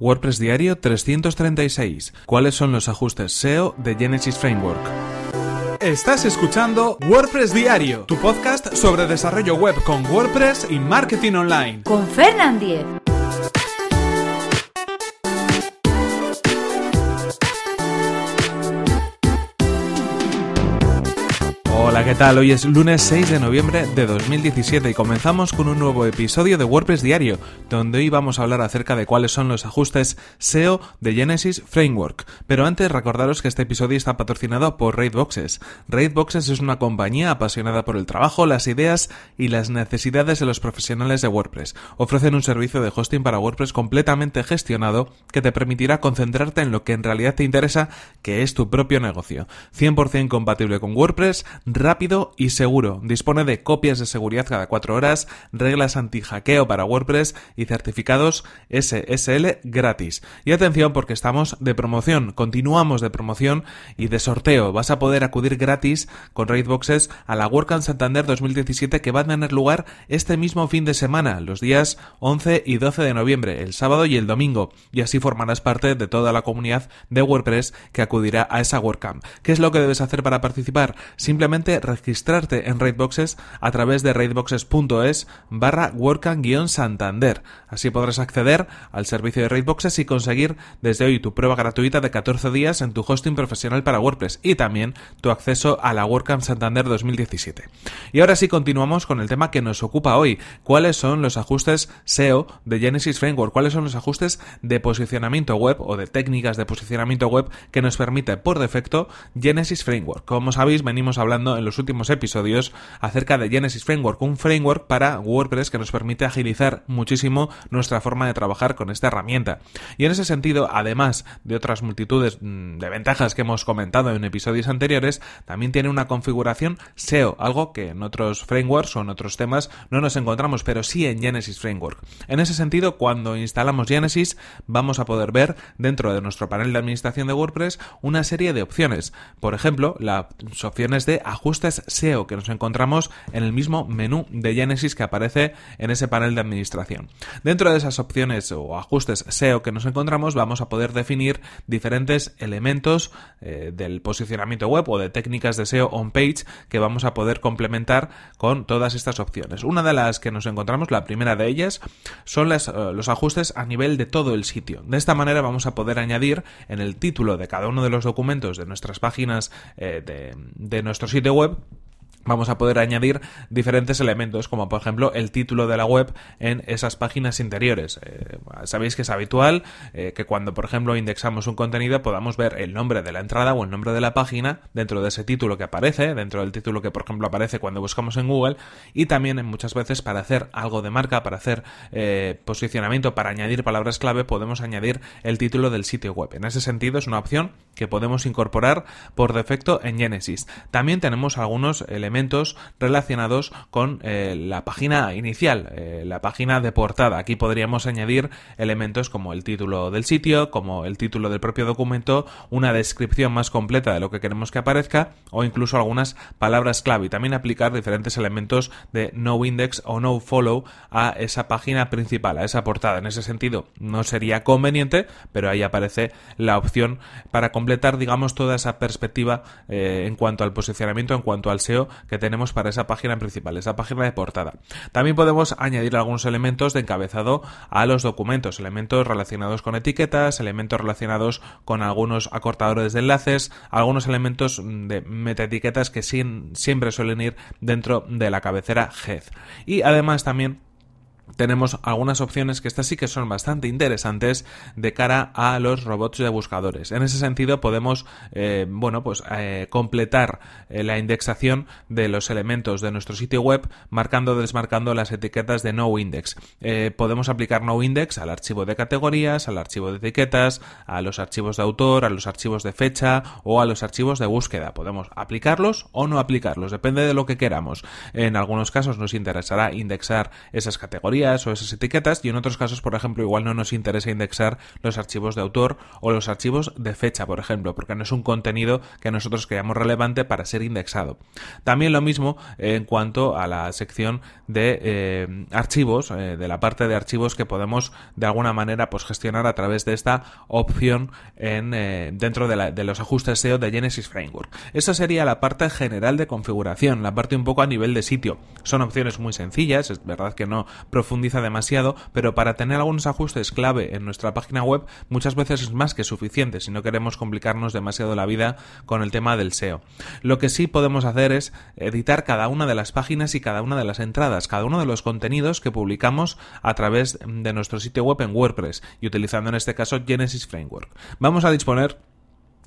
WordPress Diario 336. ¿Cuáles son los ajustes SEO de Genesis Framework? Estás escuchando WordPress Diario, tu podcast sobre desarrollo web con WordPress y marketing online. Con Fernand Diez. ¿Qué tal? Hoy es lunes 6 de noviembre de 2017 y comenzamos con un nuevo episodio de WordPress Diario, donde hoy vamos a hablar acerca de cuáles son los ajustes SEO de Genesis Framework. Pero antes recordaros que este episodio está patrocinado por Raidboxes. Raidboxes es una compañía apasionada por el trabajo, las ideas y las necesidades de los profesionales de WordPress. Ofrecen un servicio de hosting para WordPress completamente gestionado que te permitirá concentrarte en lo que en realidad te interesa, que es tu propio negocio. 100% compatible con WordPress, y seguro. Dispone de copias de seguridad cada 4 horas, reglas anti-hackeo para WordPress y certificados SSL gratis. Y atención porque estamos de promoción, continuamos de promoción y de sorteo. Vas a poder acudir gratis con Raidboxes a la WordCamp Santander 2017 que va a tener lugar este mismo fin de semana, los días 11 y 12 de noviembre, el sábado y el domingo. Y así formarás parte de toda la comunidad de WordPress que acudirá a esa WordCamp. ¿Qué es lo que debes hacer para participar? Simplemente registrarte en Raidboxes a través de raidboxes.es barra WordCamp-Santander. Así podrás acceder al servicio de Raidboxes y conseguir desde hoy tu prueba gratuita de 14 días en tu hosting profesional para WordPress y también tu acceso a la WordCamp Santander 2017. Y ahora sí continuamos con el tema que nos ocupa hoy. ¿Cuáles son los ajustes SEO de Genesis Framework? ¿Cuáles son los ajustes de posicionamiento web o de técnicas de posicionamiento web que nos permite por defecto Genesis Framework? Como sabéis, venimos hablando en en los últimos episodios acerca de Genesis Framework, un framework para WordPress que nos permite agilizar muchísimo nuestra forma de trabajar con esta herramienta. Y en ese sentido, además de otras multitudes mm, de ventajas que hemos comentado en episodios anteriores, también tiene una configuración SEO, algo que en otros frameworks o en otros temas no nos encontramos, pero sí en Genesis Framework. En ese sentido, cuando instalamos Genesis, vamos a poder ver dentro de nuestro panel de administración de WordPress una serie de opciones. Por ejemplo, las opciones de ajuste ajustes SEO que nos encontramos en el mismo menú de Genesis que aparece en ese panel de administración. Dentro de esas opciones o ajustes SEO que nos encontramos vamos a poder definir diferentes elementos eh, del posicionamiento web o de técnicas de SEO on page que vamos a poder complementar con todas estas opciones. Una de las que nos encontramos, la primera de ellas, son eh, los ajustes a nivel de todo el sitio. De esta manera vamos a poder añadir en el título de cada uno de los documentos de nuestras páginas eh, de, nuestro sitio web vamos a poder añadir diferentes elementos, como por ejemplo el título de la web en esas páginas interiores. Eh, sabéis que es habitual eh, que cuando, por ejemplo, indexamos un contenido podamos ver el nombre de la entrada o el nombre de la página dentro de ese título que aparece, dentro del título que, por ejemplo, aparece cuando buscamos en Google, y también muchas veces para hacer algo de marca, para hacer eh, posicionamiento, para añadir palabras clave, podemos añadir el título del sitio web. En ese sentido, es una opción que podemos incorporar por defecto en Genesis. También tenemos algunos elementos relacionados con eh, la página inicial, eh, la página de portada. Aquí podríamos añadir elementos como el título del sitio, como el título del propio documento, una descripción más completa de lo que queremos que aparezca o incluso algunas palabras clave y también aplicar diferentes elementos de no index o no follow a esa página principal, a esa portada. En ese sentido, no sería conveniente, pero ahí aparece la opción para completar, digamos, toda esa perspectiva eh, en cuanto al posicionamiento, en cuanto al SEO que tenemos para esa página principal, esa página de portada. También podemos añadir algunos elementos de encabezado a los documentos, elementos relacionados con etiquetas, elementos relacionados con algunos acortadores de enlaces, algunos elementos de metaetiquetas que siempre suelen ir dentro de la cabecera head. Y además también tenemos algunas opciones que estas sí que son bastante interesantes de cara a los robots de buscadores. En ese sentido podemos, eh, bueno, pues eh, completar eh, la indexación de los elementos de nuestro sitio web marcando o desmarcando las etiquetas de no index. podemos aplicar no index al archivo de categorías, al archivo de etiquetas, a los archivos de autor, a los archivos de fecha o a los archivos de búsqueda. Podemos aplicarlos o no aplicarlos, depende de lo que queramos. En algunos casos nos interesará indexar esas categorías o esas etiquetas y en otros casos, por ejemplo, igual no nos interesa indexar los archivos de autor o los archivos de fecha, por ejemplo, porque no es un contenido que nosotros creamos relevante para ser indexado. También lo mismo en cuanto a la sección de eh, archivos, eh, de la parte de archivos que podemos de alguna manera pues gestionar a través de esta opción en, eh, dentro de, de, los ajustes SEO de Genesis Framework. Esa sería la parte general de configuración, la parte un poco a nivel de sitio. Son opciones muy sencillas, es verdad que no profundiza demasiado, pero para tener algunos ajustes clave en nuestra página web muchas veces es más que suficiente si no queremos complicarnos demasiado la vida con el tema del SEO. Lo que sí podemos hacer es editar cada una de las páginas y cada una de las entradas, cada uno de los contenidos que publicamos a través de nuestro sitio web en WordPress y utilizando en este caso Genesis Framework. Vamos a disponer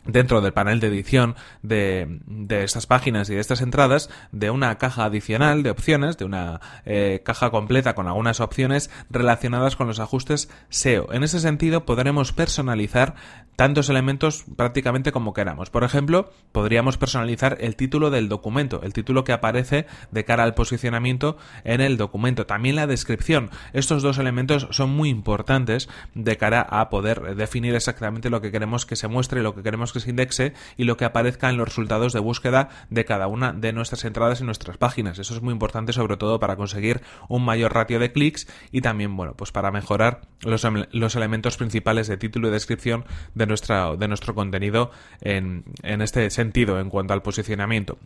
dentro del panel de edición de, de, estas páginas y de estas entradas de una caja adicional de opciones, de una eh, caja completa con algunas opciones relacionadas con los ajustes SEO. En ese sentido podremos personalizar tantos elementos prácticamente como queramos. Por ejemplo, podríamos personalizar el título del documento, el título que aparece de cara al posicionamiento en el documento, también la descripción. Estos dos elementos son muy importantes de cara a poder definir exactamente lo que queremos que se muestre, lo que queremos que se indexe y lo que aparezca en los resultados de búsqueda de cada una de nuestras entradas y nuestras páginas. Eso es muy importante sobre todo para conseguir un mayor ratio de clics y también, bueno, pues para mejorar los, los elementos principales de título y descripción de, nuestra, de nuestro contenido en, en este sentido en cuanto al posicionamiento.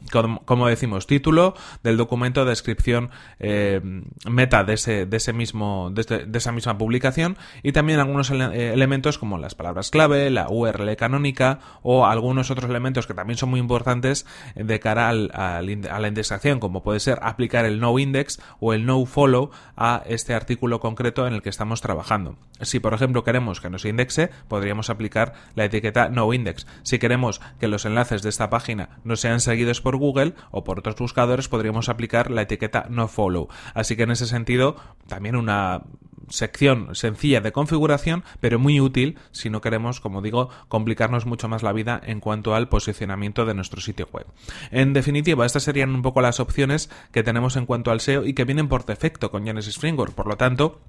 Como, decimos, título del documento, descripción eh, meta de ese, de ese mismo, de, de, esa misma publicación y también algunos ele elementos como las palabras clave, la URL canónica o algunos otros elementos que también son muy importantes de cara al, a la indexación, como puede ser aplicar el no index o el no follow a este artículo concreto en el que estamos trabajando. Si, por ejemplo, queremos que nos indexe, podríamos aplicar la etiqueta no index. Si queremos que los enlaces de esta página no sean seguidos por Google o por otros buscadores, podríamos aplicar la etiqueta no follow. Así que en ese sentido, también una sección sencilla de configuración, pero muy útil si no queremos, como digo, complicarnos mucho más la vida en cuanto al posicionamiento de nuestro sitio web. En definitiva, estas serían un poco las opciones que tenemos en cuanto al SEO y que vienen por defecto con Genesis Framework. Por lo tanto,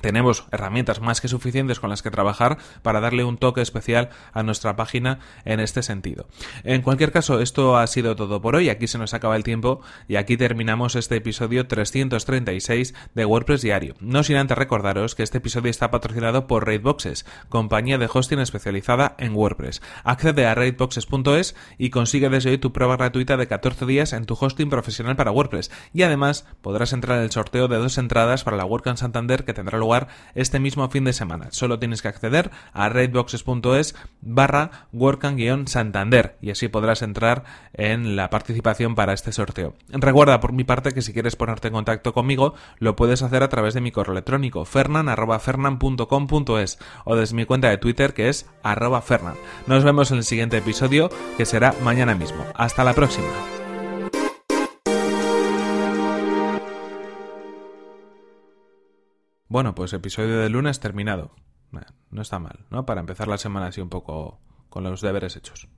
tenemos herramientas más que suficientes con las que trabajar para darle un toque especial a nuestra página en este sentido. En cualquier caso, esto ha sido todo por hoy. Aquí se nos acaba el tiempo y aquí terminamos este episodio 336 de WordPress Diario. No sin antes recordaros que este episodio está patrocinado por Raidboxes, compañía de hosting especializada en WordPress. Accede a raidboxes.es y consigue desde hoy tu prueba gratuita de 14 días en tu hosting profesional para WordPress. Y además podrás entrar en el sorteo de dos entradas para la WordCamp Santander que tendrá lugar este mismo fin de semana. Solo tienes que acceder a redboxes.es barra santander y así podrás entrar en la participación para este sorteo. Recuerda por mi parte que si quieres ponerte en contacto conmigo lo puedes hacer a través de mi correo electrónico fernan.fernan.com.es o desde mi cuenta de Twitter que es arroba fernan. Nos vemos en el siguiente episodio que será mañana mismo. Hasta la próxima. Bueno, pues episodio de lunes terminado. No está mal, ¿no? Para empezar la semana así un poco con los deberes hechos.